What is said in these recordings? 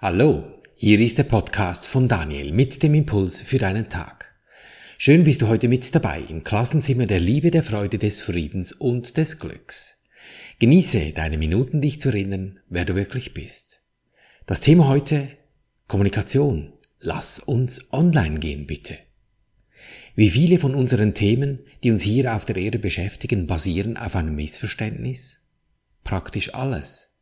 Hallo, hier ist der Podcast von Daniel mit dem Impuls für deinen Tag. Schön bist du heute mit dabei im Klassenzimmer der Liebe, der Freude, des Friedens und des Glücks. Genieße deine Minuten, dich zu erinnern, wer du wirklich bist. Das Thema heute Kommunikation. Lass uns online gehen, bitte. Wie viele von unseren Themen, die uns hier auf der Erde beschäftigen, basieren auf einem Missverständnis? Praktisch alles.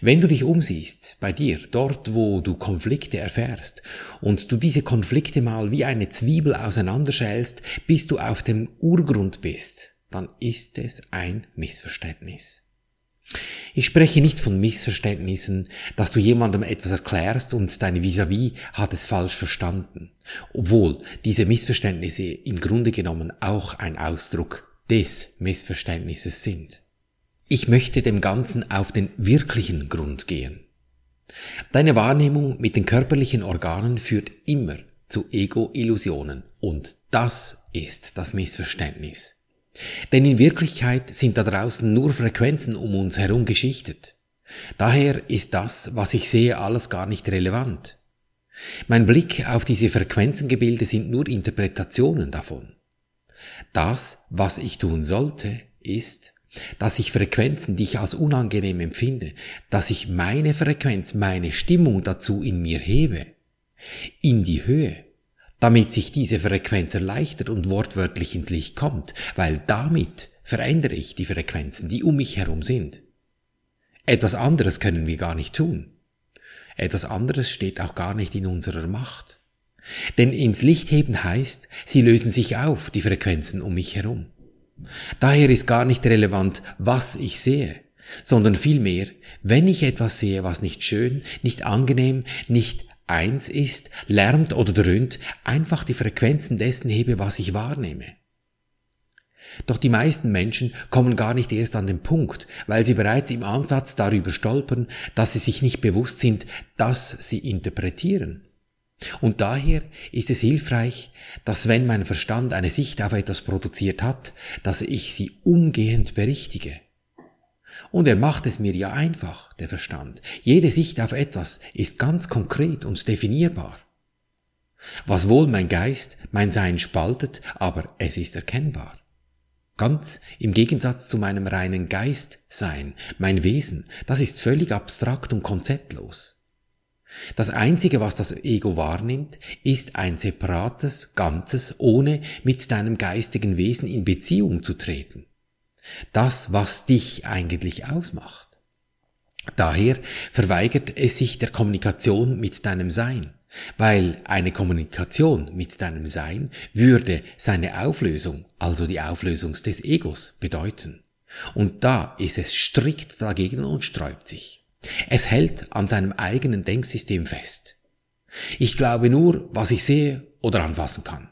Wenn du dich umsiehst, bei dir, dort wo du Konflikte erfährst, und du diese Konflikte mal wie eine Zwiebel auseinanderschälst, bis du auf dem Urgrund bist, dann ist es ein Missverständnis. Ich spreche nicht von Missverständnissen, dass du jemandem etwas erklärst und deine Vis-à-vis -vis hat es falsch verstanden, obwohl diese Missverständnisse im Grunde genommen auch ein Ausdruck des Missverständnisses sind. Ich möchte dem Ganzen auf den wirklichen Grund gehen. Deine Wahrnehmung mit den körperlichen Organen führt immer zu Ego-Illusionen und das ist das Missverständnis. Denn in Wirklichkeit sind da draußen nur Frequenzen um uns herum geschichtet. Daher ist das, was ich sehe, alles gar nicht relevant. Mein Blick auf diese Frequenzengebilde sind nur Interpretationen davon. Das, was ich tun sollte, ist, dass ich Frequenzen, die ich als unangenehm empfinde, dass ich meine Frequenz, meine Stimmung dazu in mir hebe, in die Höhe, damit sich diese Frequenz erleichtert und wortwörtlich ins Licht kommt, weil damit verändere ich die Frequenzen, die um mich herum sind. Etwas anderes können wir gar nicht tun. Etwas anderes steht auch gar nicht in unserer Macht. Denn ins Licht heben heißt, sie lösen sich auf, die Frequenzen um mich herum. Daher ist gar nicht relevant, was ich sehe, sondern vielmehr, wenn ich etwas sehe, was nicht schön, nicht angenehm, nicht eins ist, lärmt oder dröhnt, einfach die Frequenzen dessen hebe, was ich wahrnehme. Doch die meisten Menschen kommen gar nicht erst an den Punkt, weil sie bereits im Ansatz darüber stolpern, dass sie sich nicht bewusst sind, dass sie interpretieren. Und daher ist es hilfreich, dass wenn mein Verstand eine Sicht auf etwas produziert hat, dass ich sie umgehend berichtige. Und er macht es mir ja einfach, der Verstand. Jede Sicht auf etwas ist ganz konkret und definierbar. Was wohl mein Geist, mein Sein spaltet, aber es ist erkennbar. Ganz im Gegensatz zu meinem reinen Geistsein, mein Wesen, das ist völlig abstrakt und konzeptlos. Das Einzige, was das Ego wahrnimmt, ist ein separates Ganzes, ohne mit deinem geistigen Wesen in Beziehung zu treten. Das, was dich eigentlich ausmacht. Daher verweigert es sich der Kommunikation mit deinem Sein, weil eine Kommunikation mit deinem Sein würde seine Auflösung, also die Auflösung des Egos, bedeuten. Und da ist es strikt dagegen und sträubt sich. Es hält an seinem eigenen Denksystem fest. Ich glaube nur, was ich sehe oder anfassen kann.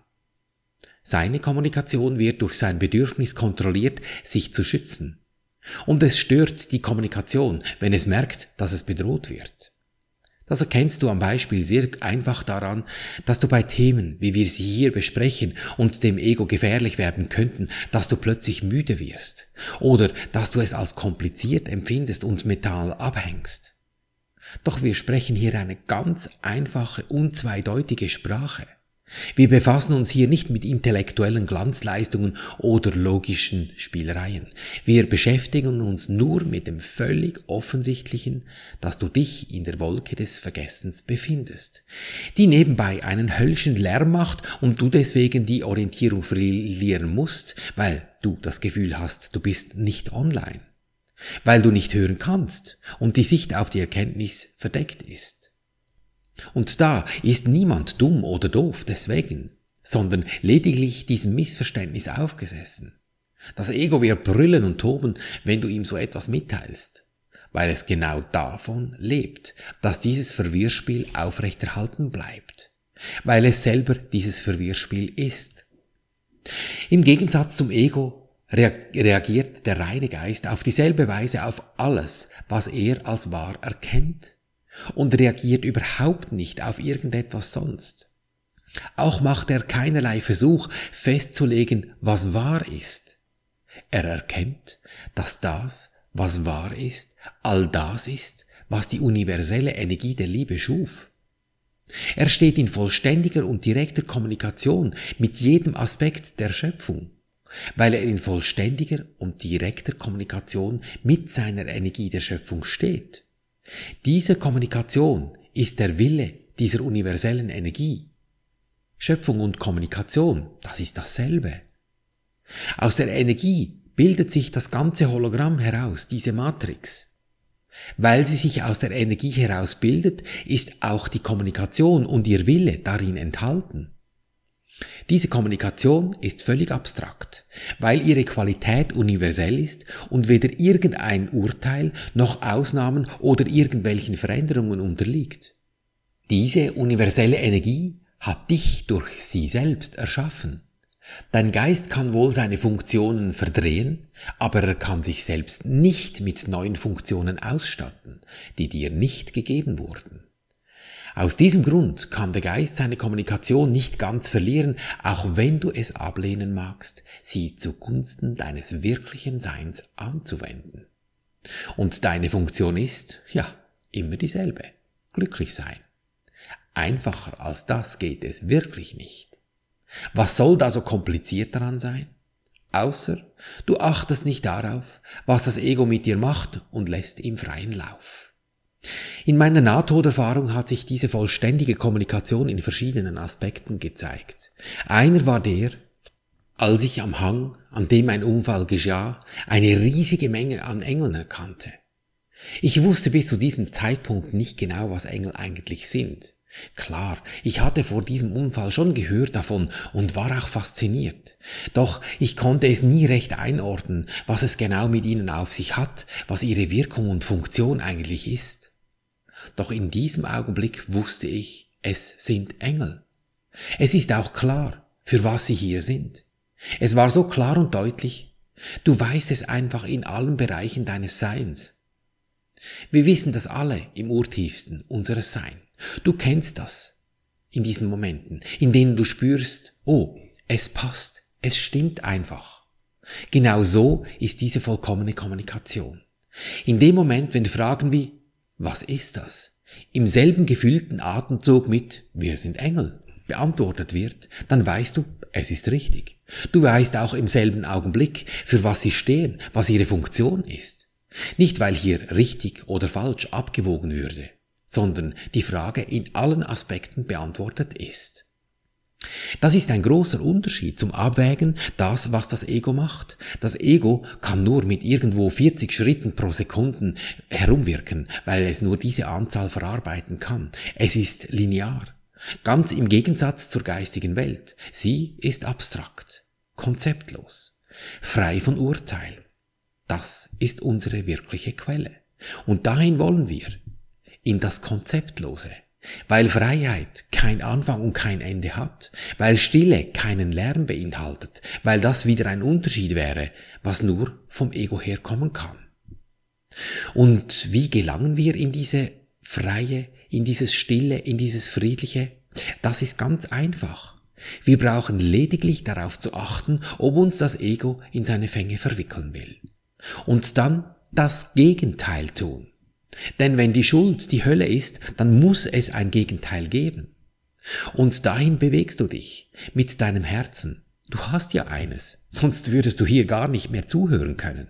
Seine Kommunikation wird durch sein Bedürfnis kontrolliert, sich zu schützen. Und es stört die Kommunikation, wenn es merkt, dass es bedroht wird. Das erkennst du am Beispiel sehr einfach daran, dass du bei Themen, wie wir sie hier besprechen und dem Ego gefährlich werden könnten, dass du plötzlich müde wirst oder dass du es als kompliziert empfindest und mental abhängst. Doch wir sprechen hier eine ganz einfache, unzweideutige Sprache. Wir befassen uns hier nicht mit intellektuellen Glanzleistungen oder logischen Spielereien. Wir beschäftigen uns nur mit dem völlig offensichtlichen, dass du dich in der Wolke des Vergessens befindest, die nebenbei einen höllischen Lärm macht und du deswegen die Orientierung verlieren musst, weil du das Gefühl hast, du bist nicht online, weil du nicht hören kannst und die Sicht auf die Erkenntnis verdeckt ist. Und da ist niemand dumm oder doof deswegen, sondern lediglich diesem Missverständnis aufgesessen. Das Ego wird brüllen und toben, wenn du ihm so etwas mitteilst, weil es genau davon lebt, dass dieses Verwirrspiel aufrechterhalten bleibt, weil es selber dieses Verwirrspiel ist. Im Gegensatz zum Ego reagiert der reine Geist auf dieselbe Weise auf alles, was er als wahr erkennt und reagiert überhaupt nicht auf irgendetwas sonst. Auch macht er keinerlei Versuch festzulegen, was wahr ist. Er erkennt, dass das, was wahr ist, all das ist, was die universelle Energie der Liebe schuf. Er steht in vollständiger und direkter Kommunikation mit jedem Aspekt der Schöpfung, weil er in vollständiger und direkter Kommunikation mit seiner Energie der Schöpfung steht. Diese Kommunikation ist der Wille dieser universellen Energie. Schöpfung und Kommunikation, das ist dasselbe. Aus der Energie bildet sich das ganze Hologramm heraus, diese Matrix. Weil sie sich aus der Energie heraus bildet, ist auch die Kommunikation und ihr Wille darin enthalten. Diese Kommunikation ist völlig abstrakt, weil ihre Qualität universell ist und weder irgendein Urteil noch Ausnahmen oder irgendwelchen Veränderungen unterliegt. Diese universelle Energie hat dich durch sie selbst erschaffen. Dein Geist kann wohl seine Funktionen verdrehen, aber er kann sich selbst nicht mit neuen Funktionen ausstatten, die dir nicht gegeben wurden. Aus diesem Grund kann der Geist seine Kommunikation nicht ganz verlieren, auch wenn du es ablehnen magst, sie zugunsten deines wirklichen Seins anzuwenden. Und deine Funktion ist, ja, immer dieselbe, glücklich sein. Einfacher als das geht es wirklich nicht. Was soll da so kompliziert daran sein? Außer du achtest nicht darauf, was das Ego mit dir macht und lässt ihm freien Lauf. In meiner Nahtoderfahrung hat sich diese vollständige Kommunikation in verschiedenen Aspekten gezeigt. Einer war der, als ich am Hang, an dem ein Unfall geschah, eine riesige Menge an Engeln erkannte. Ich wusste bis zu diesem Zeitpunkt nicht genau, was Engel eigentlich sind. Klar, ich hatte vor diesem Unfall schon gehört davon und war auch fasziniert. Doch ich konnte es nie recht einordnen, was es genau mit ihnen auf sich hat, was ihre Wirkung und Funktion eigentlich ist. Doch in diesem Augenblick wusste ich, es sind Engel. Es ist auch klar, für was sie hier sind. Es war so klar und deutlich, du weißt es einfach in allen Bereichen deines Seins. Wir wissen das alle im Urtiefsten unseres Seins. Du kennst das in diesen Momenten, in denen du spürst, oh, es passt, es stimmt einfach. Genau so ist diese vollkommene Kommunikation. In dem Moment, wenn Fragen wie, was ist das? Im selben gefühlten Atemzug mit, wir sind Engel, beantwortet wird, dann weißt du, es ist richtig. Du weißt auch im selben Augenblick, für was sie stehen, was ihre Funktion ist. Nicht weil hier richtig oder falsch abgewogen würde, sondern die Frage in allen Aspekten beantwortet ist. Das ist ein großer Unterschied zum Abwägen das, was das Ego macht. Das Ego kann nur mit irgendwo 40 Schritten pro Sekunden herumwirken, weil es nur diese Anzahl verarbeiten kann. Es ist linear. Ganz im Gegensatz zur geistigen Welt. Sie ist abstrakt, konzeptlos, frei von Urteil. Das ist unsere wirkliche Quelle. Und dahin wollen wir in das Konzeptlose. Weil Freiheit kein Anfang und kein Ende hat, weil Stille keinen Lärm beinhaltet, weil das wieder ein Unterschied wäre, was nur vom Ego herkommen kann. Und wie gelangen wir in diese freie, in dieses Stille, in dieses Friedliche? Das ist ganz einfach. Wir brauchen lediglich darauf zu achten, ob uns das Ego in seine Fänge verwickeln will. Und dann das Gegenteil tun. Denn wenn die Schuld die Hölle ist, dann muss es ein Gegenteil geben. Und dahin bewegst du dich mit deinem Herzen. Du hast ja eines, sonst würdest du hier gar nicht mehr zuhören können.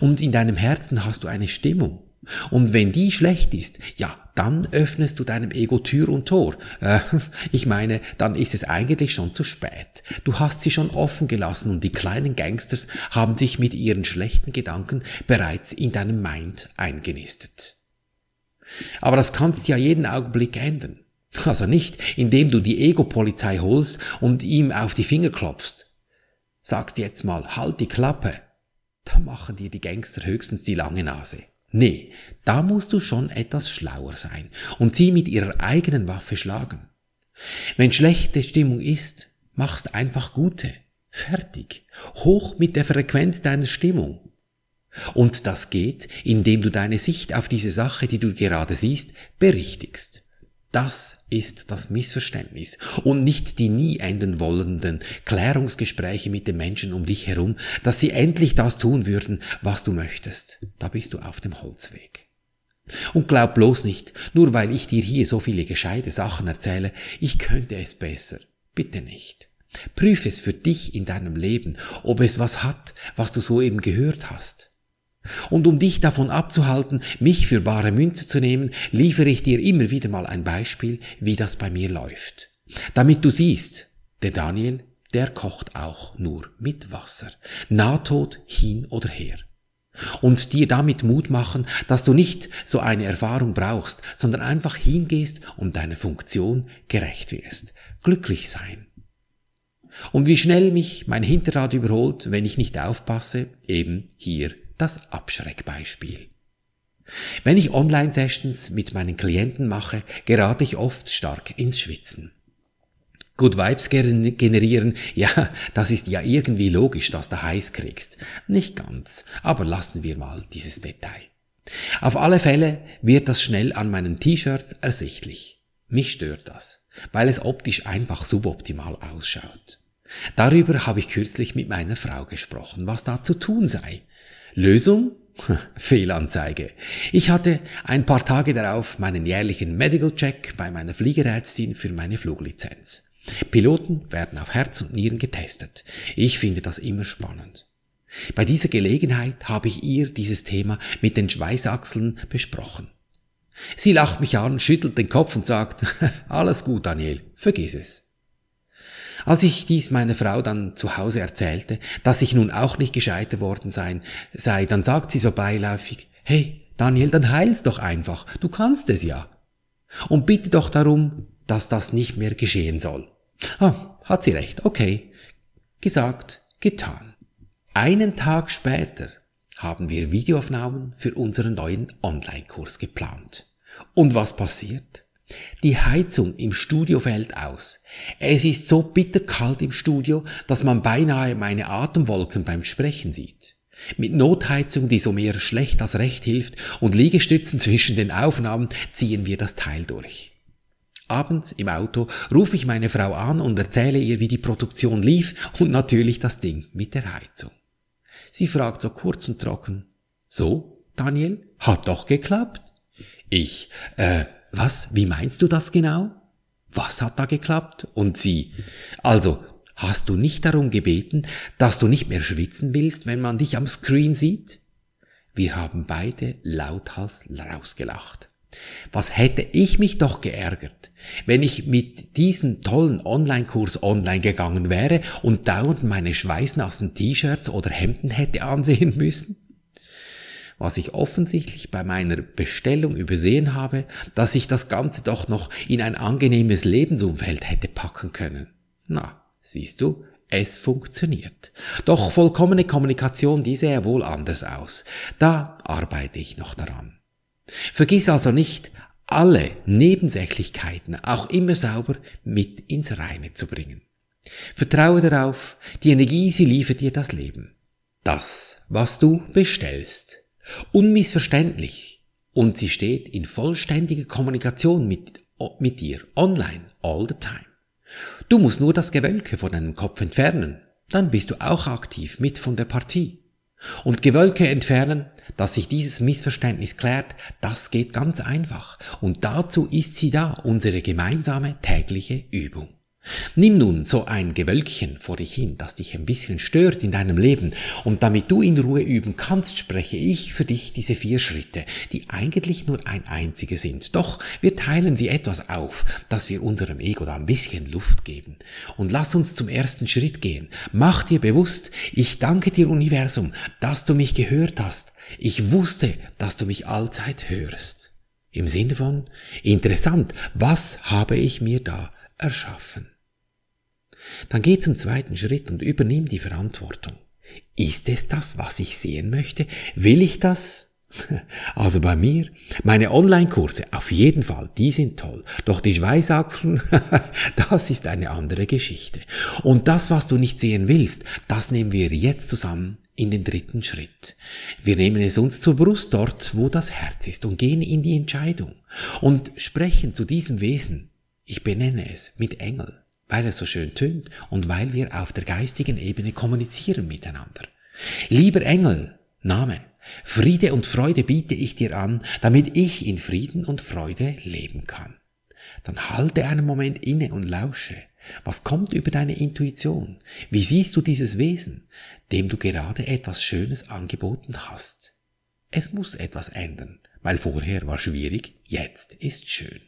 Und in deinem Herzen hast du eine Stimmung. Und wenn die schlecht ist, ja, dann öffnest du deinem Ego Tür und Tor. Äh, ich meine, dann ist es eigentlich schon zu spät. Du hast sie schon offen gelassen und die kleinen Gangsters haben sich mit ihren schlechten Gedanken bereits in deinem Mind eingenistet. Aber das kannst du ja jeden Augenblick ändern. Also nicht, indem du die Ego-Polizei holst und ihm auf die Finger klopfst. Sagst jetzt mal, halt die Klappe. Da machen dir die Gangster höchstens die lange Nase. Nee, da musst du schon etwas schlauer sein und sie mit ihrer eigenen Waffe schlagen. Wenn schlechte Stimmung ist, machst einfach gute. Fertig. Hoch mit der Frequenz deiner Stimmung. Und das geht, indem du deine Sicht auf diese Sache, die du gerade siehst, berichtigst. Das ist das Missverständnis und nicht die nie enden wollenden Klärungsgespräche mit den Menschen um dich herum, dass sie endlich das tun würden, was du möchtest. Da bist du auf dem Holzweg. Und glaub bloß nicht, nur weil ich dir hier so viele gescheite Sachen erzähle, ich könnte es besser. Bitte nicht. Prüf es für dich in deinem Leben, ob es was hat, was du soeben gehört hast. Und um dich davon abzuhalten, mich für bare Münze zu nehmen, liefere ich dir immer wieder mal ein Beispiel, wie das bei mir läuft. Damit du siehst, der Daniel, der kocht auch nur mit Wasser. Nahtod hin oder her. Und dir damit Mut machen, dass du nicht so eine Erfahrung brauchst, sondern einfach hingehst und deiner Funktion gerecht wirst. Glücklich sein. Und wie schnell mich mein Hinterrad überholt, wenn ich nicht aufpasse, eben hier das Abschreckbeispiel. Wenn ich Online-Sessions mit meinen Klienten mache, gerate ich oft stark ins Schwitzen. Good Vibes generieren, ja, das ist ja irgendwie logisch, dass du heiß kriegst. Nicht ganz, aber lassen wir mal dieses Detail. Auf alle Fälle wird das schnell an meinen T-Shirts ersichtlich. Mich stört das, weil es optisch einfach suboptimal ausschaut. Darüber habe ich kürzlich mit meiner Frau gesprochen, was da zu tun sei. Lösung? Fehlanzeige. Ich hatte ein paar Tage darauf meinen jährlichen Medical Check bei meiner Fliegerärztin für meine Fluglizenz. Piloten werden auf Herz und Nieren getestet. Ich finde das immer spannend. Bei dieser Gelegenheit habe ich ihr dieses Thema mit den Schweißachseln besprochen. Sie lacht mich an, schüttelt den Kopf und sagt, alles gut, Daniel, vergiss es. Als ich dies meiner Frau dann zu Hause erzählte, dass ich nun auch nicht gescheiter worden sein, sei, dann sagt sie so beiläufig, hey, Daniel, dann heil's doch einfach, du kannst es ja. Und bitte doch darum, dass das nicht mehr geschehen soll. Ah, hat sie recht, okay. Gesagt, getan. Einen Tag später haben wir Videoaufnahmen für unseren neuen Online-Kurs geplant. Und was passiert? Die Heizung im Studio fällt aus. Es ist so bitterkalt im Studio, dass man beinahe meine Atemwolken beim Sprechen sieht. Mit Notheizung, die so mehr schlecht als recht hilft, und Liegestützen zwischen den Aufnahmen ziehen wir das Teil durch. Abends im Auto rufe ich meine Frau an und erzähle ihr, wie die Produktion lief und natürlich das Ding mit der Heizung. Sie fragt so kurz und trocken, so, Daniel, hat doch geklappt? Ich, äh, was, wie meinst du das genau? Was hat da geklappt? Und sie, also, hast du nicht darum gebeten, dass du nicht mehr schwitzen willst, wenn man dich am Screen sieht? Wir haben beide lauthals rausgelacht. Was hätte ich mich doch geärgert, wenn ich mit diesem tollen Online-Kurs online gegangen wäre und dauernd meine schweißnassen T-Shirts oder Hemden hätte ansehen müssen? Was ich offensichtlich bei meiner Bestellung übersehen habe, dass ich das Ganze doch noch in ein angenehmes Lebensumfeld hätte packen können. Na, siehst du, es funktioniert. Doch vollkommene Kommunikation, die sähe wohl anders aus. Da arbeite ich noch daran. Vergiss also nicht, alle Nebensächlichkeiten auch immer sauber mit ins Reine zu bringen. Vertraue darauf, die Energie, sie liefert dir das Leben. Das, was du bestellst. Unmissverständlich. Und sie steht in vollständiger Kommunikation mit, mit dir, online, all the time. Du musst nur das Gewölke von deinem Kopf entfernen, dann bist du auch aktiv mit von der Partie. Und Gewölke entfernen, dass sich dieses Missverständnis klärt, das geht ganz einfach. Und dazu ist sie da, unsere gemeinsame tägliche Übung. Nimm nun so ein Gewölkchen vor dich hin, das dich ein bisschen stört in deinem Leben, und damit du in Ruhe üben kannst, spreche ich für dich diese vier Schritte, die eigentlich nur ein einzige sind. Doch wir teilen sie etwas auf, dass wir unserem Ego da ein bisschen Luft geben. Und lass uns zum ersten Schritt gehen. Mach dir bewusst, ich danke dir Universum, dass du mich gehört hast. Ich wusste, dass du mich allzeit hörst. Im Sinne von, interessant, was habe ich mir da erschaffen? Dann geh zum zweiten Schritt und übernimm die Verantwortung. Ist es das, was ich sehen möchte? Will ich das? Also bei mir, meine Online-Kurse, auf jeden Fall, die sind toll. Doch die Schweißachseln, das ist eine andere Geschichte. Und das, was du nicht sehen willst, das nehmen wir jetzt zusammen in den dritten Schritt. Wir nehmen es uns zur Brust dort, wo das Herz ist und gehen in die Entscheidung und sprechen zu diesem Wesen. Ich benenne es mit Engel weil es so schön tönt und weil wir auf der geistigen Ebene kommunizieren miteinander. Lieber Engel, Name, Friede und Freude biete ich dir an, damit ich in Frieden und Freude leben kann. Dann halte einen Moment inne und lausche. Was kommt über deine Intuition? Wie siehst du dieses Wesen, dem du gerade etwas Schönes angeboten hast? Es muss etwas ändern, weil vorher war schwierig, jetzt ist schön.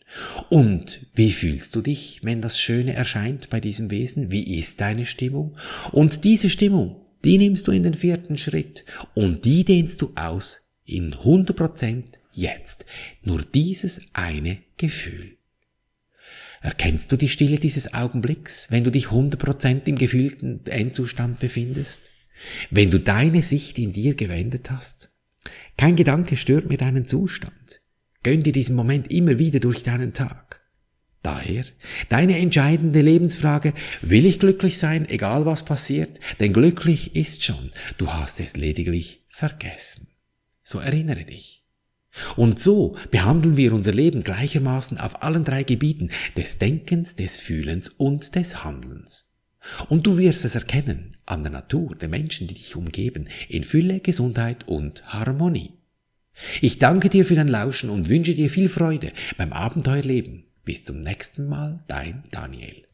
Und wie fühlst du dich, wenn das Schöne erscheint bei diesem Wesen? Wie ist deine Stimmung? Und diese Stimmung, die nimmst du in den vierten Schritt und die dehnst du aus in 100% jetzt. Nur dieses eine Gefühl. Erkennst du die Stille dieses Augenblicks, wenn du dich 100% im gefühlten Endzustand befindest? Wenn du deine Sicht in dir gewendet hast? Kein Gedanke stört mir deinen Zustand. Gönn dir diesen Moment immer wieder durch deinen Tag. Daher, deine entscheidende Lebensfrage, will ich glücklich sein, egal was passiert? Denn glücklich ist schon, du hast es lediglich vergessen. So erinnere dich. Und so behandeln wir unser Leben gleichermaßen auf allen drei Gebieten des Denkens, des Fühlens und des Handelns. Und du wirst es erkennen an der Natur der Menschen, die dich umgeben, in Fülle, Gesundheit und Harmonie. Ich danke dir für dein Lauschen und wünsche dir viel Freude beim Abenteuerleben. Bis zum nächsten Mal, dein Daniel.